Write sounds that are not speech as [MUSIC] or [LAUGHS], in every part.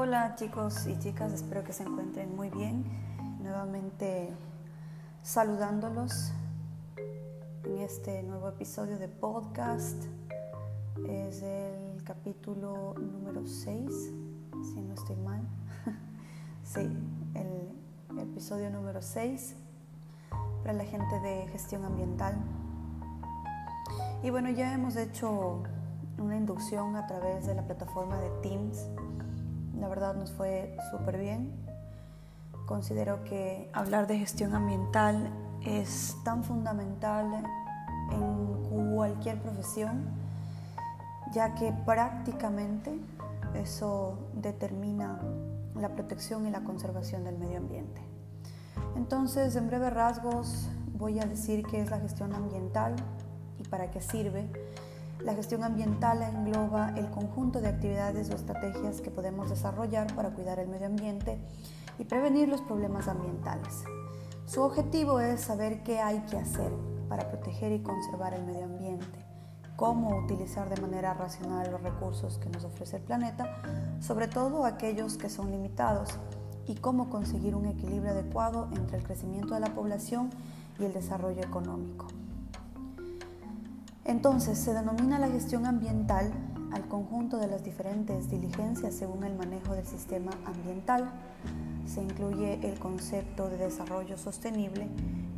Hola chicos y chicas, espero que se encuentren muy bien. Nuevamente saludándolos en este nuevo episodio de podcast. Es el capítulo número 6, si no estoy mal. [LAUGHS] sí, el episodio número 6 para la gente de gestión ambiental. Y bueno, ya hemos hecho una inducción a través de la plataforma de Teams la verdad nos fue súper bien. Considero que hablar de gestión ambiental es tan fundamental en cualquier profesión, ya que prácticamente eso determina la protección y la conservación del medio ambiente. Entonces, en breves rasgos, voy a decir qué es la gestión ambiental y para qué sirve la gestión ambiental engloba el conjunto de actividades o estrategias que podemos desarrollar para cuidar el medio ambiente y prevenir los problemas ambientales. Su objetivo es saber qué hay que hacer para proteger y conservar el medio ambiente, cómo utilizar de manera racional los recursos que nos ofrece el planeta, sobre todo aquellos que son limitados, y cómo conseguir un equilibrio adecuado entre el crecimiento de la población y el desarrollo económico. Entonces, se denomina la gestión ambiental al conjunto de las diferentes diligencias según el manejo del sistema ambiental. Se incluye el concepto de desarrollo sostenible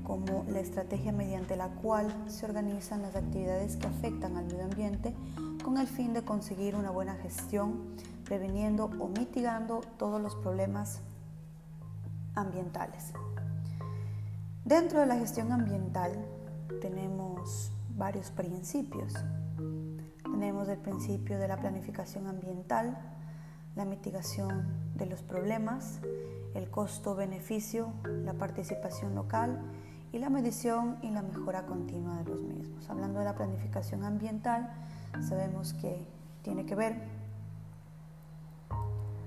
como la estrategia mediante la cual se organizan las actividades que afectan al medio ambiente con el fin de conseguir una buena gestión, previniendo o mitigando todos los problemas ambientales. Dentro de la gestión ambiental tenemos varios principios. Tenemos el principio de la planificación ambiental, la mitigación de los problemas, el costo-beneficio, la participación local y la medición y la mejora continua de los mismos. Hablando de la planificación ambiental, sabemos que tiene que ver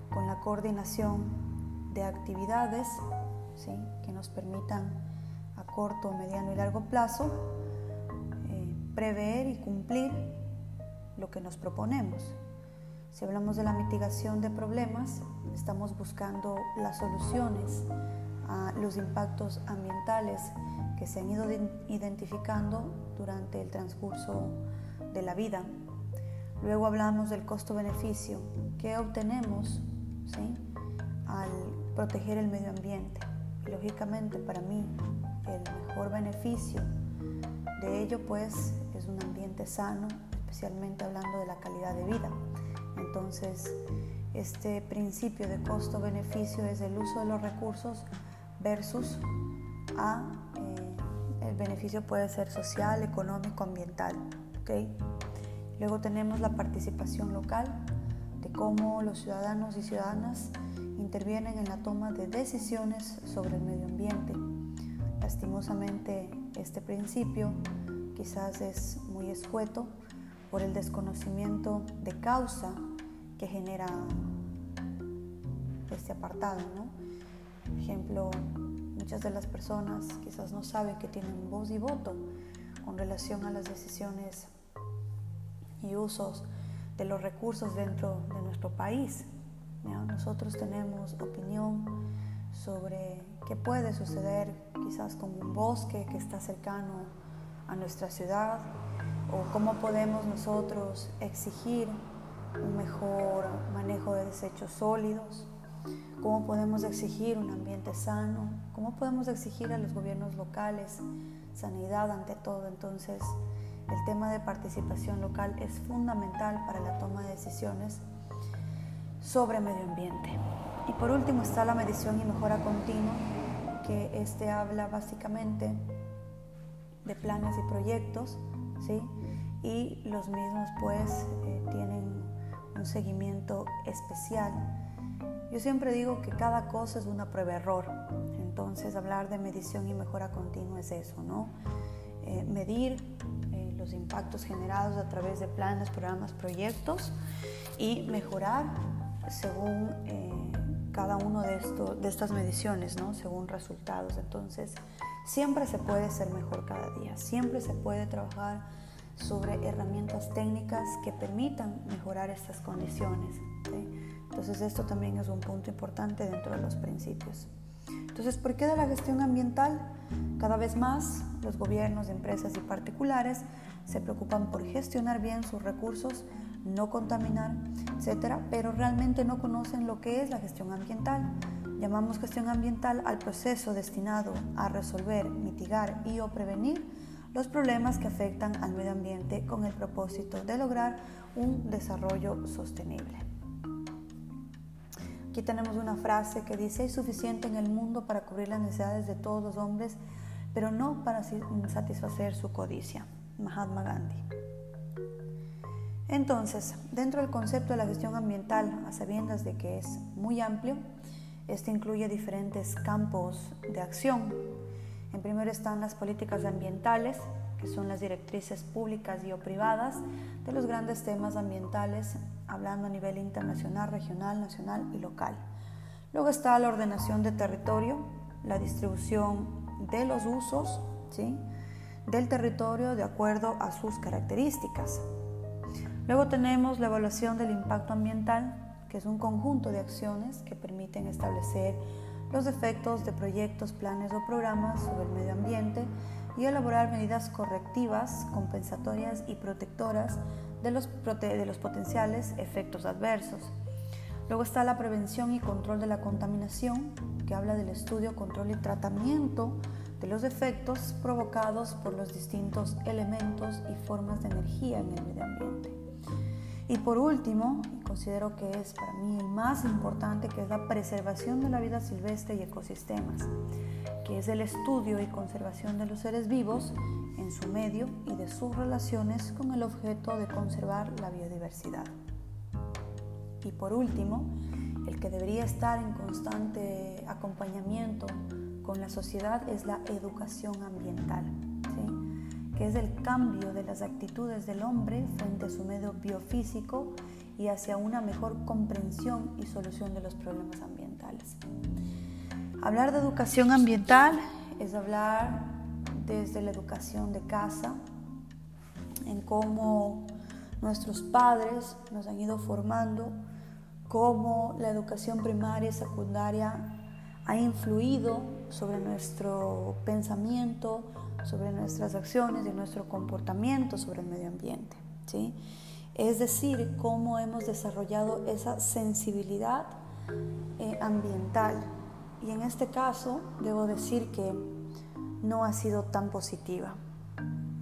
con la coordinación de actividades que nos permitan a corto, mediano y largo plazo prever y cumplir lo que nos proponemos. Si hablamos de la mitigación de problemas, estamos buscando las soluciones a los impactos ambientales que se han ido identificando durante el transcurso de la vida. Luego hablamos del costo-beneficio, que obtenemos al proteger el medio ambiente. lógicamente para mí el mejor beneficio de ello pues es un ambiente sano, especialmente hablando de la calidad de vida. Entonces, este principio de costo-beneficio es el uso de los recursos versus a eh, el beneficio puede ser social, económico, ambiental. ¿okay? Luego tenemos la participación local, de cómo los ciudadanos y ciudadanas intervienen en la toma de decisiones sobre el medio ambiente. Lastimosamente, este principio quizás es muy escueto por el desconocimiento de causa que genera este apartado. ¿no? Por ejemplo, muchas de las personas quizás no saben que tienen voz y voto con relación a las decisiones y usos de los recursos dentro de nuestro país. Nosotros tenemos opinión sobre qué puede suceder quizás con un bosque que está cercano a nuestra ciudad o cómo podemos nosotros exigir un mejor manejo de desechos sólidos, cómo podemos exigir un ambiente sano, cómo podemos exigir a los gobiernos locales sanidad ante todo. Entonces, el tema de participación local es fundamental para la toma de decisiones sobre medio ambiente. Y por último está la medición y mejora continua, que este habla básicamente de planes y proyectos, ¿sí? y los mismos pues eh, tienen un seguimiento especial. Yo siempre digo que cada cosa es una prueba-error, entonces hablar de medición y mejora continua es eso, ¿no? Eh, medir eh, los impactos generados a través de planes, programas, proyectos y mejorar según cada uno de, esto, de estas mediciones, ¿no? según resultados. Entonces, Siempre se puede ser mejor cada día, siempre se puede trabajar sobre herramientas técnicas que permitan mejorar estas condiciones. Entonces esto también es un punto importante dentro de los principios. Entonces, ¿por qué de la gestión ambiental? Cada vez más los gobiernos, empresas y particulares se preocupan por gestionar bien sus recursos, no contaminar, etcétera, pero realmente no conocen lo que es la gestión ambiental. Llamamos gestión ambiental al proceso destinado a resolver, mitigar y o prevenir los problemas que afectan al medio ambiente con el propósito de lograr un desarrollo sostenible. Aquí tenemos una frase que dice, hay suficiente en el mundo para cubrir las necesidades de todos los hombres, pero no para satisfacer su codicia. Mahatma Gandhi. Entonces, dentro del concepto de la gestión ambiental, a sabiendas de que es muy amplio, este incluye diferentes campos de acción. En primero están las políticas ambientales, que son las directrices públicas y o privadas de los grandes temas ambientales, hablando a nivel internacional, regional, nacional y local. Luego está la ordenación de territorio, la distribución de los usos del territorio de acuerdo a sus características. Luego tenemos la evaluación del impacto ambiental, que es un conjunto de acciones que permiten establecer los efectos de proyectos, planes o programas sobre el medio ambiente y elaborar medidas correctivas, compensatorias y protectoras de los, potenciales efectos adversos. Luego está la prevención y control de la contaminación, que habla del estudio, control y tratamiento de los efectos provocados por los distintos elementos y formas de energía en el medio ambiente. Y por último, considero que es para mí el más importante, que es la preservación de la vida silvestre y ecosistemas, que es el estudio y conservación de los seres vivos en su medio y de sus relaciones con el objeto de conservar la biodiversidad. Y por último, el que debería estar en constante acompañamiento con la sociedad es la educación ambiental que es el cambio de las actitudes del hombre frente a su medio biofísico y hacia una mejor comprensión y solución de los problemas ambientales. Hablar de educación ambiental es hablar desde la educación de casa, en cómo nuestros padres nos han ido formando, cómo la educación primaria y secundaria ha influido sobre nuestro pensamiento, sobre nuestras acciones y nuestro comportamiento sobre el medio ambiente. ¿sí? Es decir, cómo hemos desarrollado esa sensibilidad eh, ambiental. Y en este caso, debo decir que no ha sido tan positiva.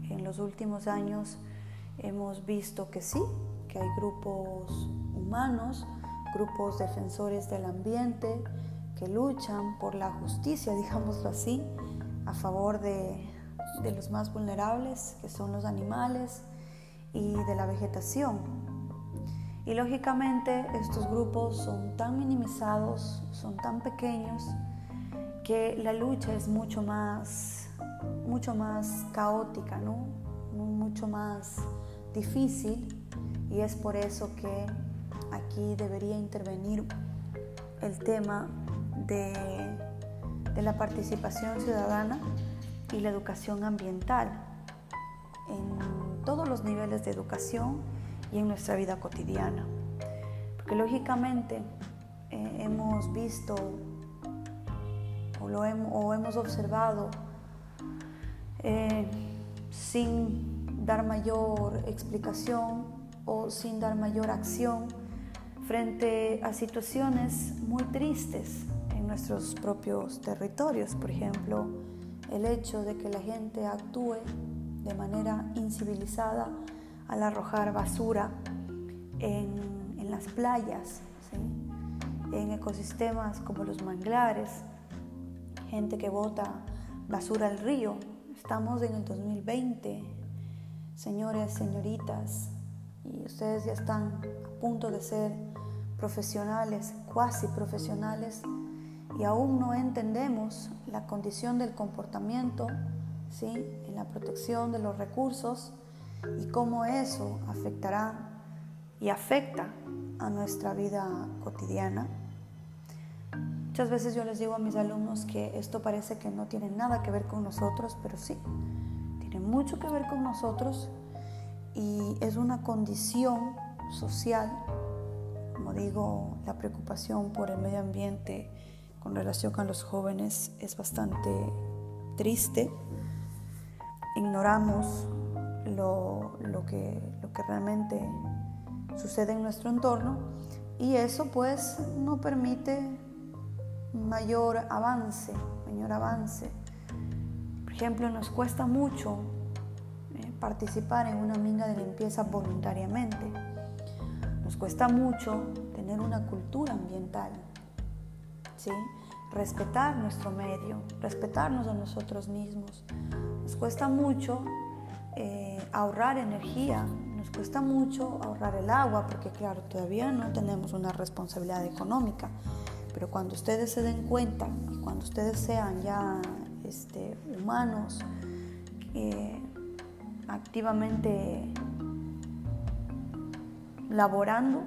En los últimos años hemos visto que sí, que hay grupos humanos, grupos defensores del ambiente que luchan por la justicia, [LAUGHS] digámoslo así, a favor de, de los más vulnerables, que son los animales y de la vegetación. Y lógicamente estos grupos son tan minimizados, son tan pequeños, que la lucha es mucho más, mucho más caótica, ¿no? mucho más difícil y es por eso que aquí debería intervenir el tema de, de la participación ciudadana y la educación ambiental en todos los niveles de educación y en nuestra vida cotidiana. Porque lógicamente eh, hemos visto o, lo hemos observado eh, sin dar mayor explicación o sin dar mayor acción frente a situaciones muy tristes en nuestros propios territorios. Por ejemplo, el hecho de que la gente actúe de manera incivilizada al arrojar basura en, las playas, en ecosistemas como los manglares, gente que bota basura al río. Estamos en el 2020, señores, señoritas, y ustedes ya están a punto de ser profesionales, cuasi profesionales y aún no entendemos la condición del comportamiento ¿sí? en la protección de los recursos y cómo eso afectará y afecta a nuestra vida cotidiana. Muchas veces yo les digo a mis alumnos que esto parece que no tiene nada que ver con nosotros, pero sí, tiene mucho que ver con nosotros y es una condición social, como digo, la preocupación por el medio ambiente con relación a los jóvenes es bastante triste. Ignoramos lo, que, lo que realmente sucede en nuestro entorno y eso pues no permite mayor avance, mayor avance. Por ejemplo, nos cuesta mucho eh, participar en una minga de limpieza voluntariamente. Nos cuesta mucho tener una cultura ambiental, respetar nuestro medio, respetarnos a nosotros mismos. Nos cuesta mucho eh, ahorrar energía, nos cuesta mucho ahorrar el agua, porque claro, todavía no tenemos una responsabilidad económica, pero cuando ustedes se den cuenta y cuando ustedes sean ya este, humanos, activamente laborando,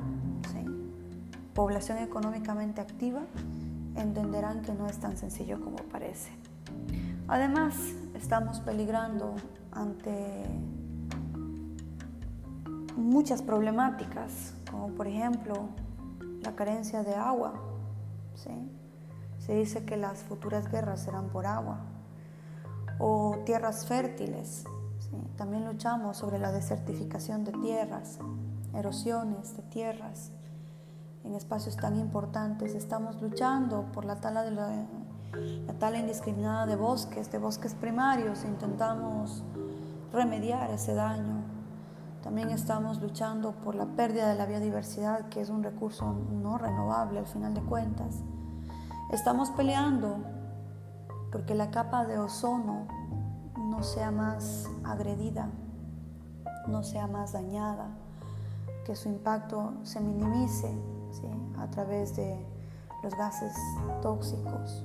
población económicamente activa, entenderán que no es tan sencillo como parece. Además, estamos peligrando ante muchas problemáticas, como por ejemplo la carencia de agua. Se dice que las futuras guerras serán por agua. O tierras fértiles. También luchamos sobre la desertificación de tierras, erosiones de tierras en espacios tan importantes. Estamos luchando por la tala, de la, la tala indiscriminada de bosques, de bosques primarios. Intentamos remediar ese daño. También estamos luchando por la pérdida de la biodiversidad, que es un recurso no renovable al final de cuentas. Estamos peleando porque la capa de ozono no sea más agredida, no sea más dañada, que su impacto se minimice a través de los gases tóxicos.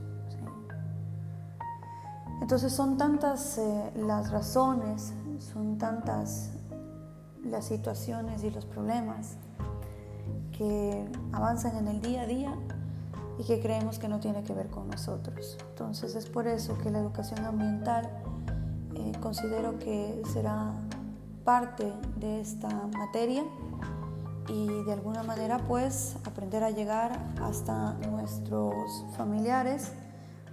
Entonces son tantas eh, las razones, son tantas las situaciones y los problemas que avanzan en el día a día y que creemos que no tiene que ver con nosotros. Entonces es por eso que la educación ambiental eh, considero que será parte de esta materia y de alguna manera pues aprender a llegar hasta nuestros familiares,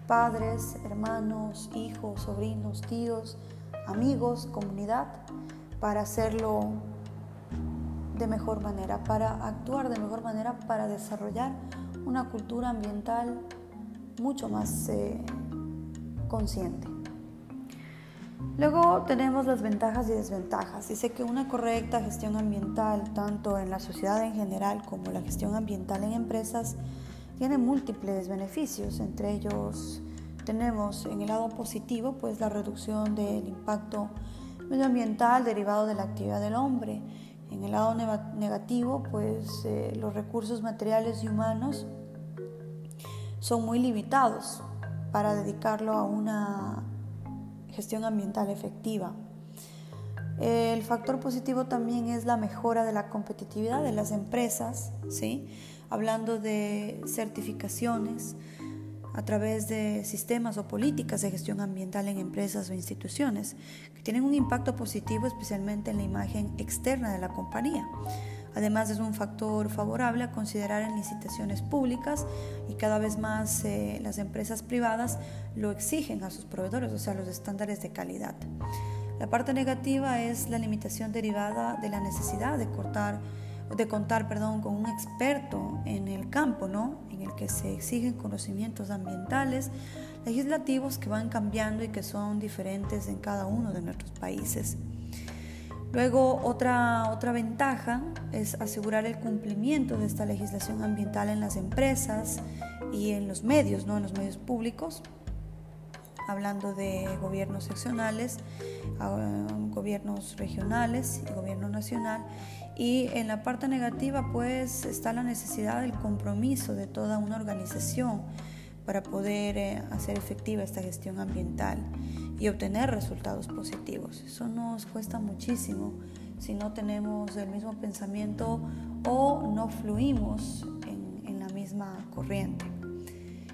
padres, hermanos, hijos, sobrinos, tíos, amigos, comunidad, para hacerlo de mejor manera, para actuar de mejor manera, para desarrollar una cultura ambiental mucho más eh, consciente. Luego tenemos las ventajas y desventajas. Dice que una correcta gestión ambiental, tanto en la sociedad en general como la gestión ambiental en empresas, tiene múltiples beneficios. Entre ellos tenemos en el lado positivo, pues la reducción del impacto medioambiental derivado de la actividad del hombre. En el lado negativo, pues eh, los recursos materiales y humanos son muy limitados para dedicarlo a una gestión ambiental efectiva. El factor positivo también es la mejora de la competitividad de las empresas, ¿sí? hablando de certificaciones a través de sistemas o políticas de gestión ambiental en empresas o instituciones, que tienen un impacto positivo especialmente en la imagen externa de la compañía. Además es un factor favorable a considerar en licitaciones públicas y cada vez más eh, las empresas privadas lo exigen a sus proveedores, o sea, los estándares de calidad. La parte negativa es la limitación derivada de la necesidad de de contar perdón, con un experto en el campo, ¿no? en el que se exigen conocimientos ambientales, legislativos que van cambiando y que son diferentes en cada uno de nuestros países. Luego, otra, otra ventaja es asegurar el cumplimiento de esta legislación ambiental en las empresas y en los medios, ¿no? en los medios públicos, hablando de gobiernos seccionales, ah, gobiernos regionales y gobierno nacional. Y en la parte negativa, pues, está la necesidad del compromiso de toda una organización para poder eh, hacer efectiva esta gestión ambiental y obtener resultados positivos. Eso nos cuesta muchísimo si no tenemos el mismo pensamiento o no fluimos en, en la misma corriente.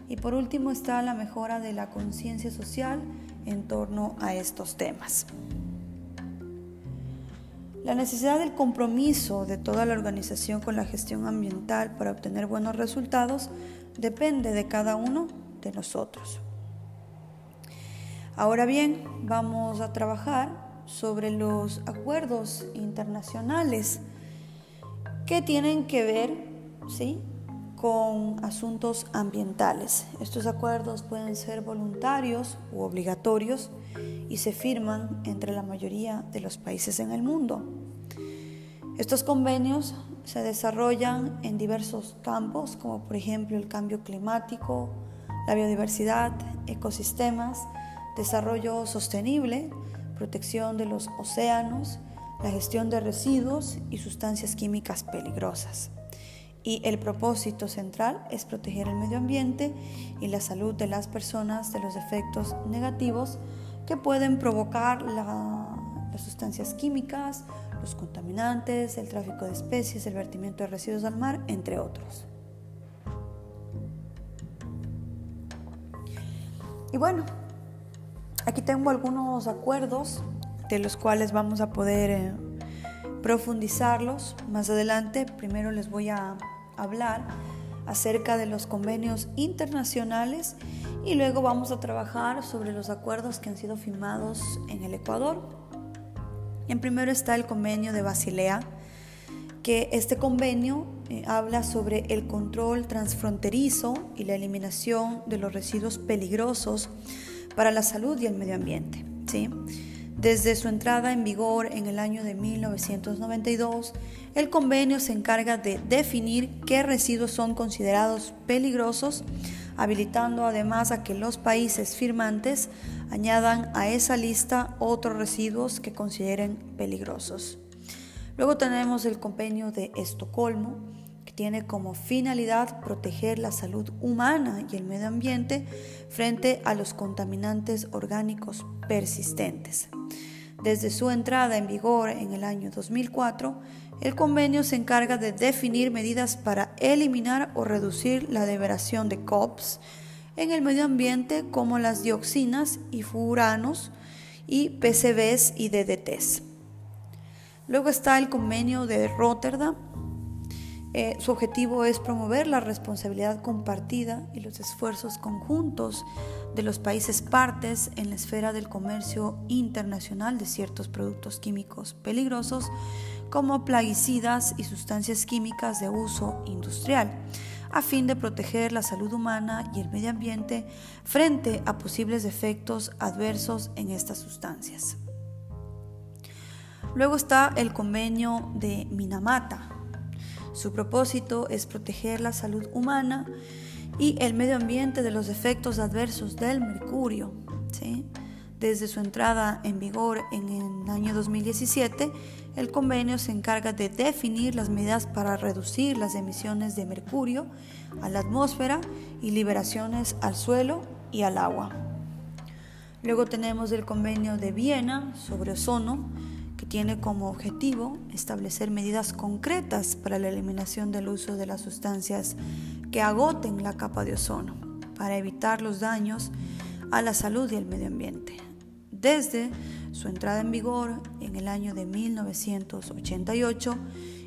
Y por último está la mejora de la conciencia social en torno a estos temas. La necesidad del compromiso de toda la organización con la gestión ambiental para obtener buenos resultados depende de cada uno de nosotros. Ahora bien, vamos a trabajar sobre los acuerdos internacionales que tienen que ver ¿sí? con asuntos ambientales. Estos acuerdos pueden ser voluntarios u obligatorios y se firman entre la mayoría de los países en el mundo. Estos convenios se desarrollan en diversos campos, como por ejemplo el cambio climático, la biodiversidad, ecosistemas, desarrollo sostenible, protección de los océanos, la gestión de residuos y sustancias químicas peligrosas. Y el propósito central es proteger el medio ambiente y la salud de las personas de los efectos negativos que pueden provocar las sustancias químicas, los contaminantes, el tráfico de especies, el vertimiento de residuos al mar, entre otros. Y bueno, Aquí tengo algunos acuerdos de los cuales vamos a poder eh, profundizarlos más adelante. Primero les voy a hablar acerca de los convenios internacionales y luego vamos a trabajar sobre los acuerdos que han sido firmados en el Ecuador. En primero está el convenio de Basilea, que este convenio eh, habla sobre el control transfronterizo y la eliminación de los residuos peligrosos para la salud y el medio ambiente. ¿sí? Desde su entrada en vigor en el año de 1992, el convenio se encarga de definir qué residuos son considerados peligrosos, habilitando además a que los países firmantes añadan a esa lista otros residuos que consideren peligrosos. Luego tenemos el convenio de Estocolmo, tiene como finalidad proteger la salud humana y el medio ambiente frente a los contaminantes orgánicos persistentes. Desde su entrada en vigor en el año 2004, el convenio se encarga de definir medidas para eliminar o reducir la liberación de COPS en el medio ambiente como las dioxinas y furanos y PCBs y DDTs. Luego está el convenio de Rotterdam eh, su objetivo es promover la responsabilidad compartida y los esfuerzos conjuntos de los países partes en la esfera del comercio internacional de ciertos productos químicos peligrosos como plaguicidas y sustancias químicas de uso industrial, a fin de proteger la salud humana y el medio ambiente frente a posibles efectos adversos en estas sustancias. Luego está el convenio de Minamata, su propósito es proteger la salud humana y el medio ambiente de los efectos adversos del mercurio. Desde su entrada en vigor en el año 2017, el convenio se encarga de definir las medidas para reducir las emisiones de mercurio a la atmósfera y liberaciones al suelo y al agua. Luego tenemos el convenio de Viena sobre ozono, tiene como objetivo establecer medidas concretas para la eliminación del uso de las sustancias que agoten la capa de ozono para evitar los daños a la salud y al medio ambiente. Desde su entrada en vigor en el año de 1988,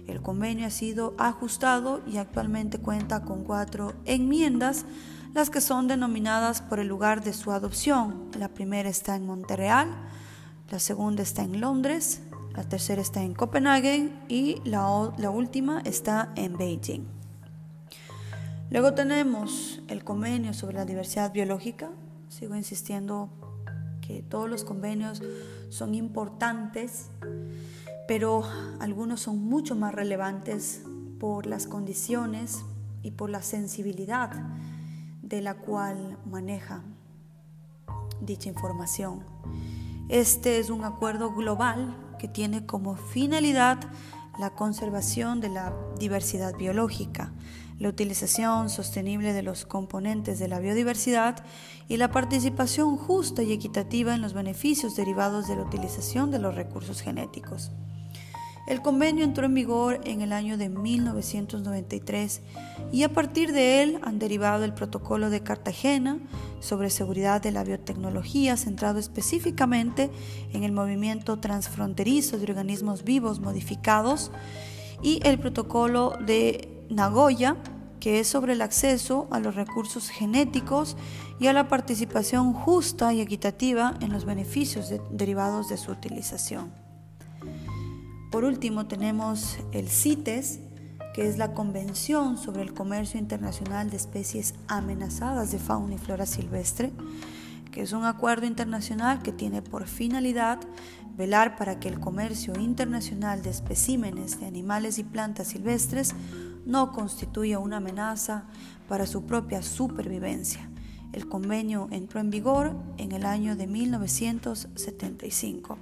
el convenio ha sido ajustado y actualmente cuenta con cuatro enmiendas, las que son denominadas por el lugar de su adopción. La primera está en Montreal, la segunda está en Londres, la tercera está en Copenhague y la, última está en Beijing. Luego tenemos el convenio sobre la diversidad biológica. Sigo insistiendo que todos los convenios son importantes, pero algunos son mucho más relevantes por las condiciones y por la sensibilidad de la cual maneja dicha información. Este es un acuerdo global que tiene como finalidad la conservación de la diversidad biológica, la utilización sostenible de los componentes de la biodiversidad y la participación justa y equitativa en los beneficios derivados de la utilización de los recursos genéticos. El convenio entró en vigor en el año de 1993 y a partir de él han derivado el protocolo de Cartagena sobre seguridad de la biotecnología centrado específicamente en el movimiento transfronterizo de organismos vivos modificados y el protocolo de Nagoya que es sobre el acceso a los recursos genéticos y a la participación justa y equitativa en los beneficios derivados de su utilización. Por último tenemos el CITES, que es la Convención sobre el Comercio Internacional de Especies Amenazadas de Fauna y Flora Silvestre, que es un acuerdo internacional que tiene por finalidad velar para que el comercio internacional de especímenes de animales y plantas silvestres no constituya una amenaza para su propia supervivencia. El convenio entró en vigor en el año de 1975.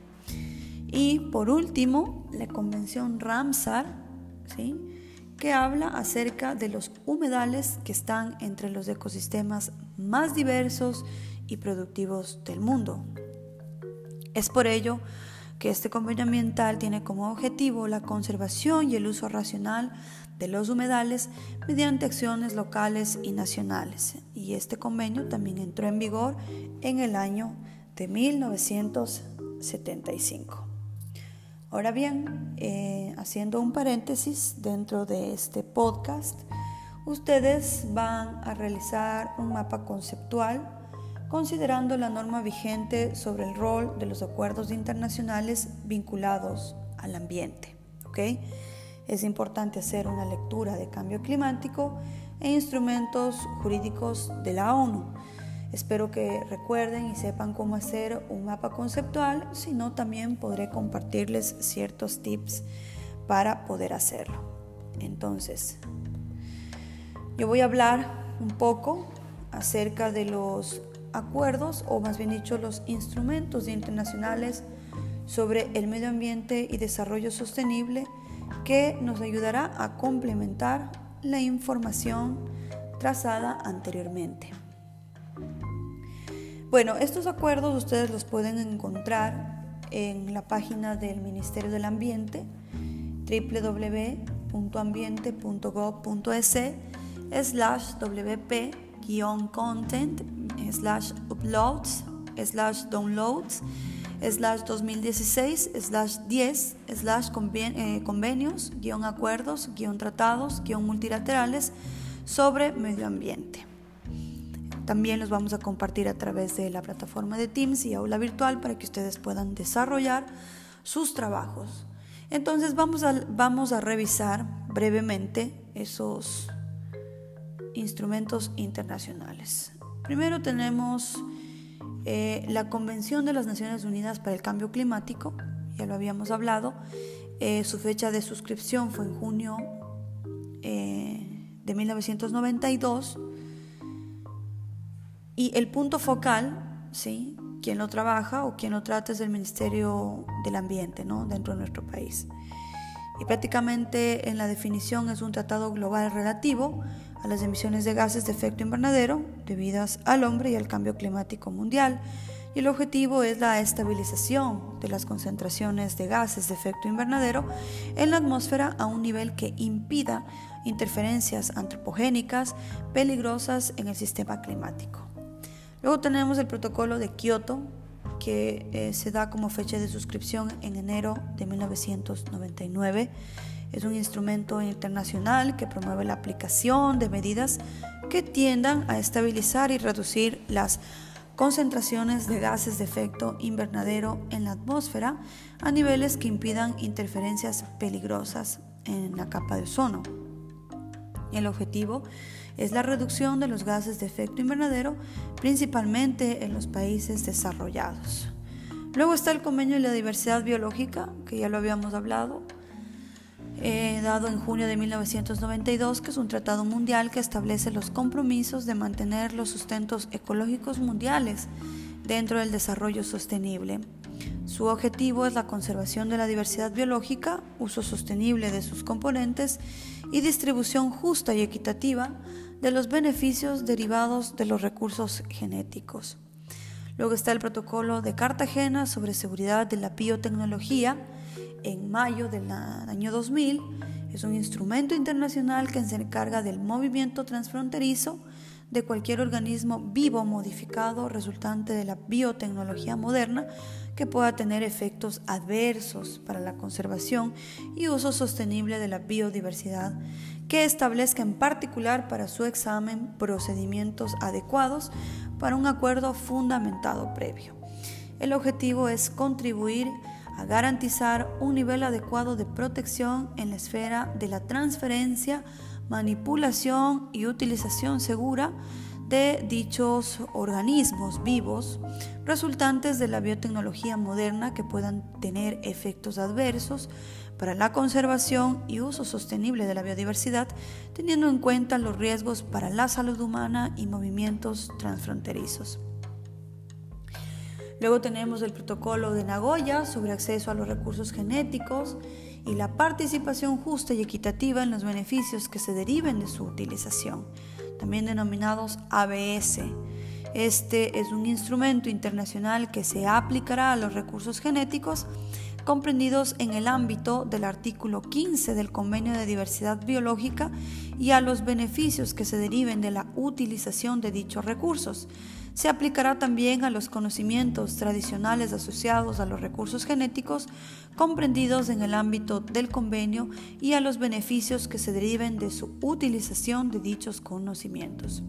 Y por último, la Convención Ramsar, ¿sí? que habla acerca de los humedales que están entre los ecosistemas más diversos y productivos del mundo. Es por ello que este convenio ambiental tiene como objetivo la conservación y el uso racional de los humedales mediante acciones locales y nacionales. Y este convenio también entró en vigor en el año de 1975. Ahora bien, eh, haciendo un paréntesis dentro de este podcast, ustedes van a realizar un mapa conceptual considerando la norma vigente sobre el rol de los acuerdos internacionales vinculados al ambiente. Es importante hacer una lectura de cambio climático e instrumentos jurídicos de la ONU Espero que recuerden y sepan cómo hacer un mapa conceptual, si no también podré compartirles ciertos tips para poder hacerlo. Entonces, yo voy a hablar un poco acerca de los acuerdos o más bien dicho los instrumentos internacionales sobre el medio ambiente y desarrollo sostenible que nos ayudará a complementar la información trazada anteriormente. Bueno, estos acuerdos ustedes los pueden encontrar en la página del Ministerio del Ambiente www.ambiente.gov.es slash wp-content slash uploads slash downloads slash 2016 slash 10 slash eh, convenios guion acuerdos guion tratados guion multilaterales sobre medio ambiente. También los vamos a compartir a través de la plataforma de Teams y aula virtual para que ustedes puedan desarrollar sus trabajos. Entonces vamos a, vamos a revisar brevemente esos instrumentos internacionales. Primero tenemos eh, la Convención de las Naciones Unidas para el Cambio Climático, ya lo habíamos hablado. Eh, su fecha de suscripción fue en junio eh, de 1992 y el punto focal, ¿sí? Quien lo trabaja o quien lo trata es el Ministerio del Ambiente, ¿no? Dentro de nuestro país. Y prácticamente en la definición es un tratado global relativo a las emisiones de gases de efecto invernadero debidas al hombre y al cambio climático mundial. Y el objetivo es la estabilización de las concentraciones de gases de efecto invernadero en la atmósfera a un nivel que impida interferencias antropogénicas peligrosas en el sistema climático. Luego tenemos el protocolo de Kioto, que eh, se da como fecha de suscripción en enero de 1999. Es un instrumento internacional que promueve la aplicación de medidas que tiendan a estabilizar y reducir las concentraciones de gases de efecto invernadero en la atmósfera a niveles que impidan interferencias peligrosas en la capa de ozono. El objetivo la reducción de los gases de efecto invernadero, principalmente en los países desarrollados. Luego está el convenio de la diversidad biológica, que ya lo habíamos hablado, eh, dado en junio de 1992, que es un tratado mundial que establece los compromisos de mantener los sustentos ecológicos mundiales dentro del desarrollo sostenible. Su objetivo es la conservación de la diversidad biológica, uso sostenible de sus componentes y distribución justa y equitativa de los beneficios derivados de los recursos genéticos. Luego está el protocolo de Cartagena sobre seguridad de la biotecnología. en mayo del año 2000. Es un instrumento internacional que se encarga del movimiento transfronterizo de cualquier organismo vivo modificado resultante de la biotecnología moderna que pueda tener efectos adversos para la conservación y uso sostenible de la biodiversidad, que establezca en particular para su examen procedimientos adecuados para un acuerdo fundamentado previo. El objetivo es contribuir a garantizar un nivel adecuado de protección en la esfera de la transferencia, manipulación y utilización segura de dichos organismos vivos resultantes de la biotecnología moderna que puedan tener efectos adversos para la conservación y uso sostenible de la biodiversidad, teniendo en cuenta los riesgos para la salud humana y movimientos transfronterizos. Luego tenemos el protocolo de Nagoya sobre acceso a los recursos genéticos y la participación justa y equitativa en los beneficios que se deriven de su utilización, también denominados ABS. Este es un instrumento internacional que se aplicará a los recursos genéticos comprendidos en el ámbito del artículo 15 del Convenio de Diversidad Biológica y a los beneficios que se deriven de la utilización de dichos recursos se aplicará también a los conocimientos tradicionales asociados a los recursos genéticos comprendidos en el ámbito del convenio y a los beneficios que se deriven de su utilización de dichos conocimientos.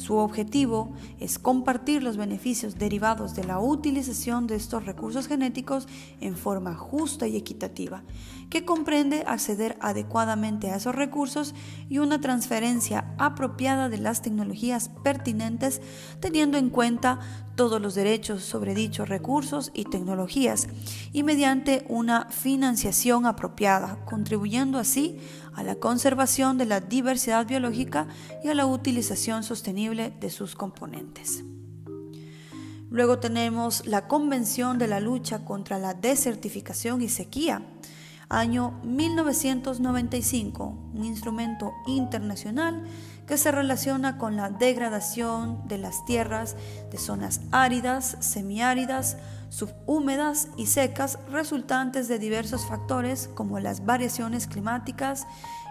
Su objetivo es compartir los beneficios derivados de la utilización de estos recursos genéticos en forma justa y equitativa, que comprende acceder adecuadamente a esos recursos y una transferencia apropiada de las tecnologías pertinentes teniendo en cuenta todos los derechos sobre dichos recursos y tecnologías y mediante una financiación apropiada, contribuyendo así a la conservación de la diversidad biológica y a la utilización sostenible de sus componentes. Luego tenemos la Convención de la Lucha contra la Desertificación y Sequía, año 1995, un instrumento internacional que se relaciona con la degradación de las tierras de zonas áridas, semiáridas, subhúmedas y secas resultantes de diversos factores como las variaciones climáticas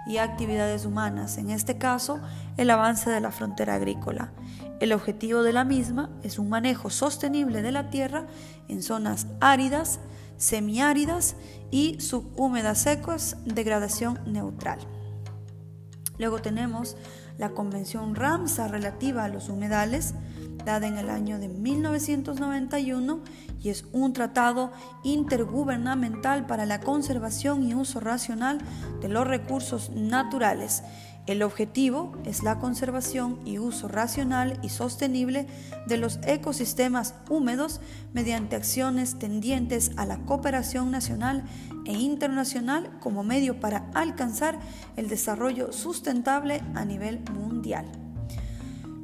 y actividades humanas, en este caso el avance de la frontera agrícola. El objetivo de la misma es un manejo sostenible de la tierra en zonas áridas, semiáridas y subhúmedas secas, degradación neutral. Luego tenemos la Convención Ramsar relativa a los humedales, dada en el año de 1991 y es un tratado intergubernamental para la conservación y uso racional de los recursos naturales el objetivo es la conservación y uso racional y sostenible de los ecosistemas húmedos mediante acciones tendientes a la cooperación nacional e internacional como medio para alcanzar el desarrollo sustentable a nivel mundial.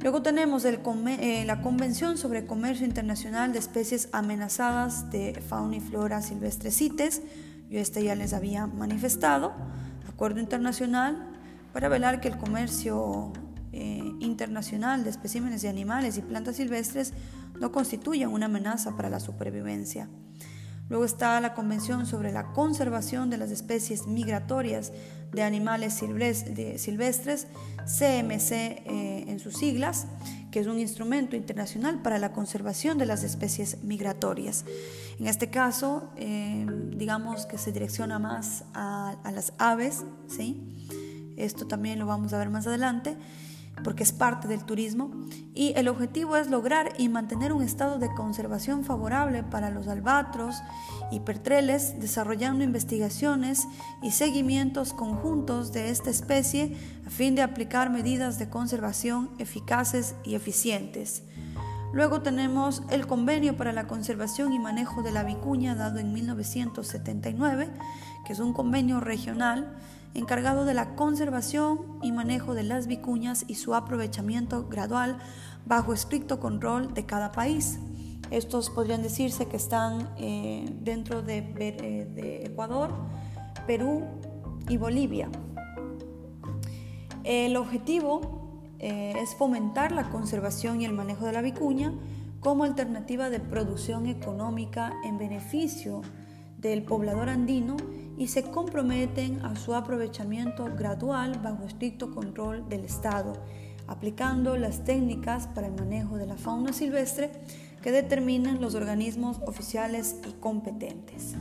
Luego tenemos eh, la Convención sobre Comercio Internacional de Especies Amenazadas de Fauna y Flora Silvestre CITES. Yo este ya les había manifestado. Acuerdo Internacional para velar que el comercio eh, internacional de especímenes de animales y plantas silvestres no constituya una amenaza para la supervivencia. Luego está la Convención sobre la Conservación de las Especies Migratorias de Animales Silvestres, CMC eh, en sus siglas, que es un instrumento internacional para la conservación de las especies migratorias. En este caso, eh, digamos que se direcciona más a, a las aves, ¿sí? Esto también lo vamos a ver más adelante porque es parte del turismo y el objetivo es lograr y mantener un estado de conservación favorable para los albatros y pertreles, desarrollando investigaciones y seguimientos conjuntos de esta especie a fin de aplicar medidas de conservación eficaces y eficientes. Luego tenemos el Convenio para la Conservación y Manejo de la Vicuña dado en 1979, que es un convenio regional encargado de la conservación y manejo de las vicuñas y su aprovechamiento gradual bajo estricto control de cada país. Estos podrían decirse que están eh, dentro de, eh, de, Ecuador, Perú y Bolivia. El objetivo eh, es fomentar la conservación y el manejo de la vicuña como alternativa de producción económica en beneficio del poblador andino y se comprometen a su aprovechamiento gradual bajo estricto control del Estado, aplicando las técnicas para el manejo de la fauna silvestre que determinan los organismos oficiales y competentes.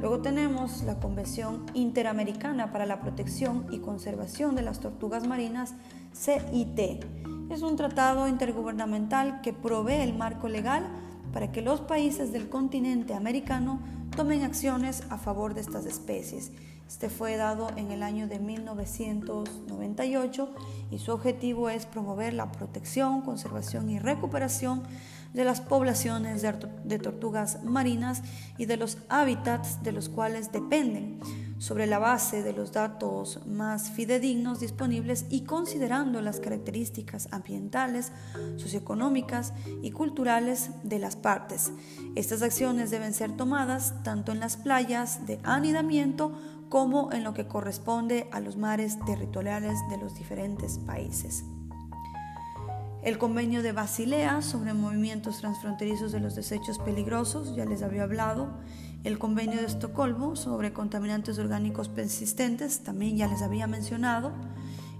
Luego tenemos la Convención Interamericana para la Protección y Conservación de las Tortugas Marinas, CIT. Es un tratado intergubernamental que provee el marco legal para que los países del continente americano tomen acciones a favor de estas especies. Este fue dado en el año de 1998 y su objetivo es promover la protección, conservación y recuperación de las poblaciones de, tortugas marinas y de los hábitats de los cuales dependen, sobre la base de los datos más fidedignos disponibles y considerando las características ambientales, socioeconómicas y culturales de las partes. Estas acciones deben ser tomadas tanto en las playas de anidamiento como en lo que corresponde a los mares territoriales de los diferentes países el convenio de Basilea sobre movimientos transfronterizos de los desechos peligrosos, ya les había hablado, el convenio de Estocolmo sobre contaminantes orgánicos persistentes, también ya les había mencionado,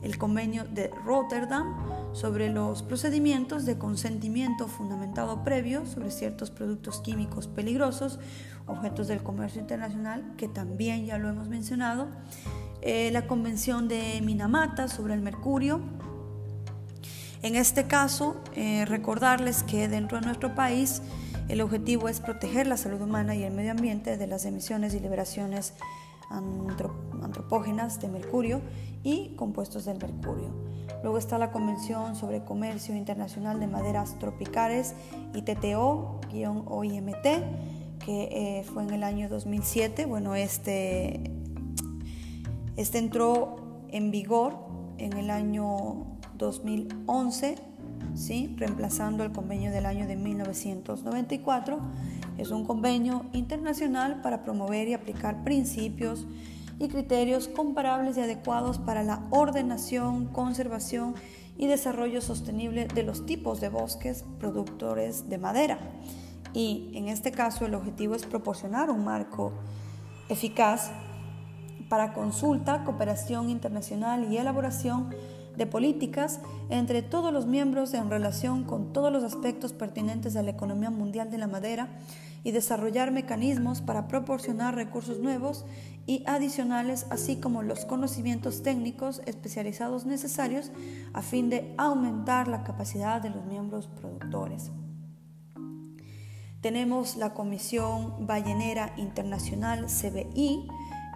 el convenio de Rotterdam sobre los procedimientos de consentimiento fundamentado previo sobre ciertos productos químicos peligrosos, objetos del comercio internacional, que también ya lo hemos mencionado, eh, la convención de Minamata sobre el mercurio, en este caso, eh, recordarles que dentro de nuestro país el objetivo es proteger la salud humana y el medio ambiente de las emisiones y liberaciones antropógenas de mercurio y compuestos del mercurio. Luego está la Convención sobre Comercio Internacional de Maderas Tropicales, ITTO-OIMT, que eh, fue en el año 2007. Bueno, este, este entró en vigor en el año 2011, ¿sí? reemplazando el convenio del año de 1994. Es un convenio internacional para promover y aplicar principios y criterios comparables y adecuados para la ordenación, conservación y desarrollo sostenible de los tipos de bosques productores de madera. Y en este caso el objetivo es proporcionar un marco eficaz para consulta, cooperación internacional y elaboración de políticas entre todos los miembros en relación con todos los aspectos pertinentes a la economía mundial de la madera y desarrollar mecanismos para proporcionar recursos nuevos y adicionales, así como los conocimientos técnicos especializados necesarios a fin de aumentar la capacidad de los miembros productores. Tenemos la Comisión Ballenera Internacional CBI,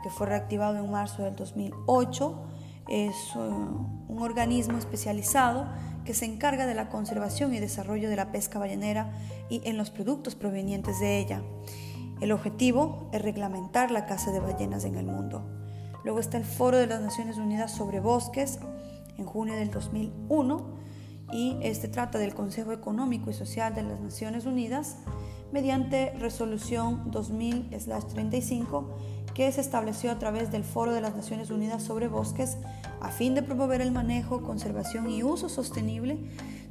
que fue reactivado en marzo del 2008 es eh, un organismo especializado que se encarga de la conservación y desarrollo de la pesca ballenera y en los productos provenientes de ella. El objetivo es reglamentar la caza de ballenas en el mundo. Luego está el Foro de las Naciones Unidas sobre Bosques en junio del 2001 y este trata del Consejo Económico y Social de las Naciones Unidas mediante resolución 2000-35 que se estableció a través del Foro de las Naciones Unidas sobre Bosques a fin de promover el manejo, conservación y uso sostenible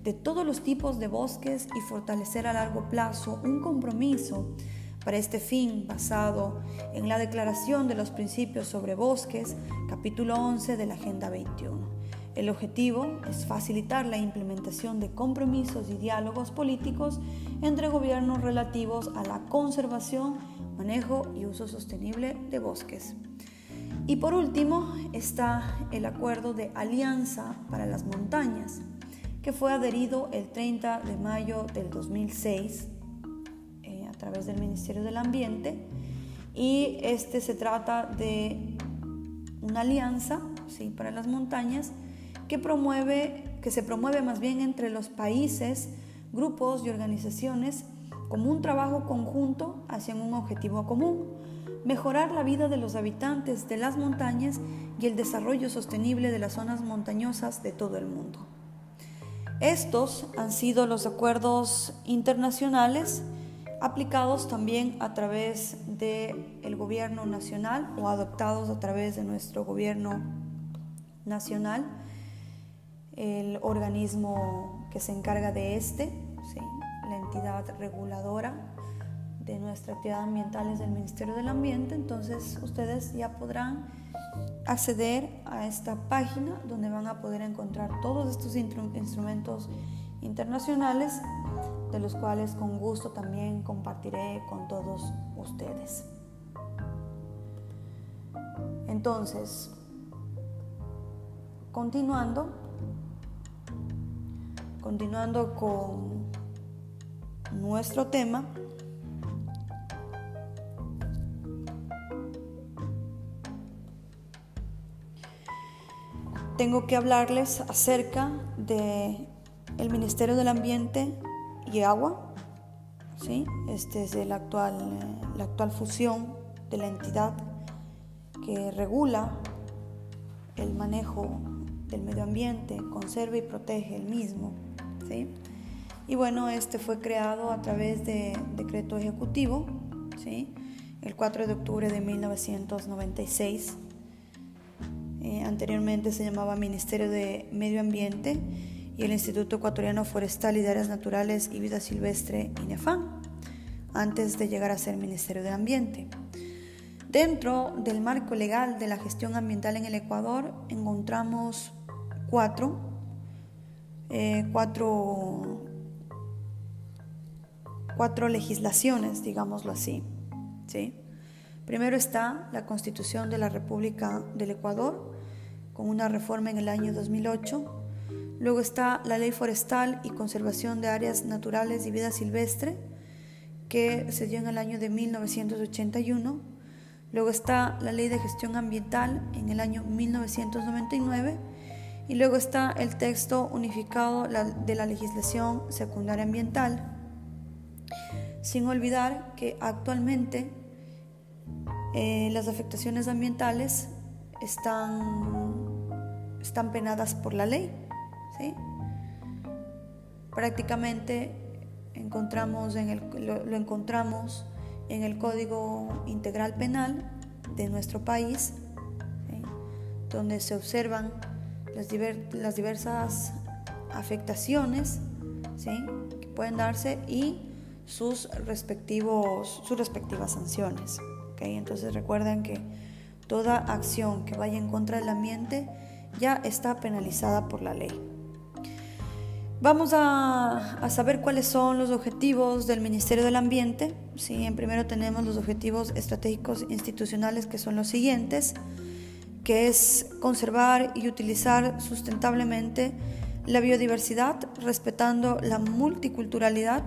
de todos los tipos de bosques y fortalecer a largo plazo un compromiso para este fin basado en la Declaración de los Principios sobre Bosques, capítulo 11 de la Agenda 21. El objetivo es facilitar la implementación de compromisos y diálogos políticos entre gobiernos relativos a la conservación manejo y uso sostenible de bosques. Y por último está el acuerdo de alianza para las montañas, que fue adherido el 30 de mayo del 2006 eh, a través del Ministerio del Ambiente. Y este se trata de una alianza ¿sí? para las montañas que promueve, que se promueve más bien entre los países, grupos y organizaciones como un trabajo conjunto hacia un objetivo común, mejorar la vida de los habitantes de las montañas y el desarrollo sostenible de las zonas montañosas de todo el mundo. Estos han sido los acuerdos internacionales aplicados también a través del gobierno nacional o adoptados a través de nuestro gobierno nacional, el organismo que se encarga de este, la entidad reguladora de nuestra actividad ambiental es del Ministerio del Ambiente, entonces ustedes ya podrán acceder a esta página donde van a poder encontrar todos estos instrumentos internacionales de los cuales con gusto también compartiré con todos ustedes. Entonces, continuando, continuando con nuestro tema, tengo que hablarles acerca de el Ministerio del Ambiente y Agua, ¿sí? Este es el actual, la actual fusión de la entidad que regula el manejo del medio ambiente, conserva y protege el mismo, ¿sí? Y bueno, este fue creado a través de decreto ejecutivo, ¿sí? El 4 de octubre de 1996 eh, anteriormente se llamaba Ministerio de Medio Ambiente y el Instituto Ecuatoriano Forestal y de Áreas Naturales y Vida Silvestre, INEFAM, antes de llegar a ser Ministerio de Ambiente. Dentro del marco legal de la gestión ambiental en el Ecuador encontramos cuatro, eh, cuatro, cuatro legislaciones, digámoslo así. ¿sí? Primero está la Constitución de la República del Ecuador, con una reforma en el año 2008. Luego está la Ley Forestal y Conservación de Áreas Naturales y Vida Silvestre, que se dio en el año de 1981. Luego está la Ley de Gestión Ambiental en el año 1999. Y luego está el texto unificado de la legislación secundaria ambiental. Sin olvidar que actualmente eh, las afectaciones ambientales están, están penadas por la ley. ¿sí? Prácticamente encontramos en el, lo, encontramos en el Código Integral Penal de nuestro país, donde se observan las, las diversas afectaciones ¿sí? que pueden darse y sus, respectivos, sus respectivas sanciones. Entonces recuerden que toda acción que vaya en contra del ambiente ya está penalizada por la ley. Vamos a, saber cuáles son los objetivos del Ministerio del Ambiente. ¿sí? En primero tenemos los objetivos estratégicos institucionales que son los siguientes, que es conservar y utilizar sustentablemente la biodiversidad, respetando la multiculturalidad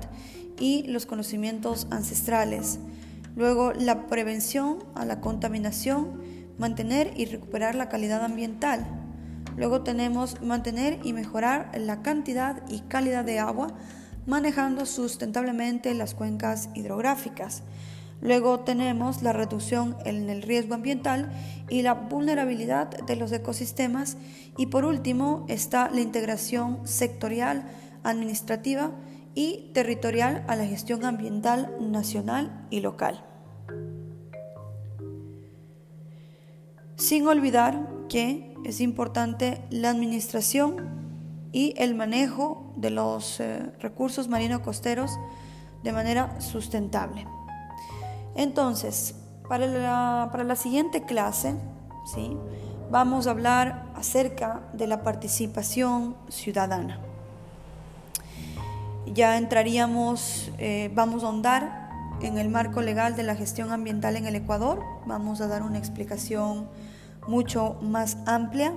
y los conocimientos ancestrales Luego, la prevención a la contaminación, mantener y recuperar la calidad ambiental. Luego tenemos mantener y mejorar la cantidad y calidad de agua, manejando sustentablemente las cuencas hidrográficas. Luego tenemos la reducción en el riesgo ambiental y la vulnerabilidad de los ecosistemas. Y por último está la integración sectorial, administrativa, y territorial a la gestión ambiental nacional y local. Sin olvidar que es importante la administración y el manejo de los eh, recursos marino-costeros de manera sustentable. Entonces, para la, para la siguiente clase, ¿sí? vamos a hablar acerca de la participación ciudadana ya entraríamos, eh, vamos a ahondar en el marco legal de la gestión ambiental en el Ecuador, vamos a dar una explicación mucho más amplia.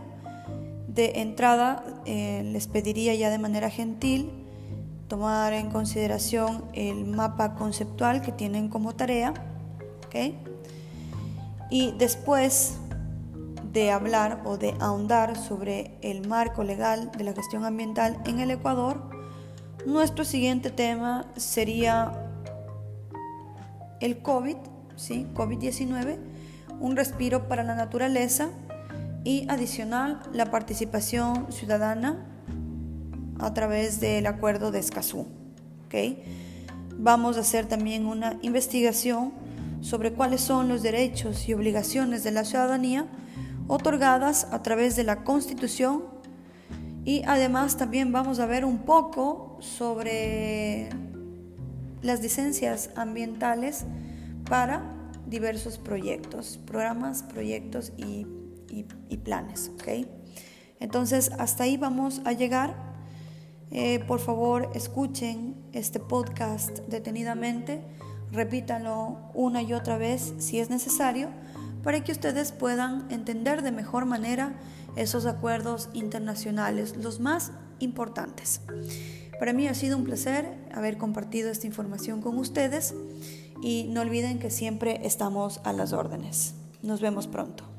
De entrada, eh, les pediría ya de manera gentil tomar en consideración el mapa conceptual que tienen como tarea, y después de hablar o de ahondar sobre el marco legal de la gestión ambiental en el Ecuador, nuestro siguiente tema sería el COVID, ¿sí? COVID-19, un respiro para la naturaleza y adicional la participación ciudadana a través del acuerdo de Escazú. ¿okay? Vamos a hacer también una investigación sobre cuáles son los derechos y obligaciones de la ciudadanía otorgadas a través de la Constitución y además también vamos a ver un poco sobre las licencias ambientales para diversos proyectos, programas, proyectos y, planes. ¿okay? Entonces, hasta ahí vamos a llegar. Eh, por favor, escuchen este podcast detenidamente, repítanlo una y otra vez si es necesario, para que ustedes puedan entender de mejor manera esos acuerdos internacionales, los más importantes. Para mí ha sido un placer haber compartido esta información con ustedes y no olviden que siempre estamos a las órdenes. Nos vemos pronto.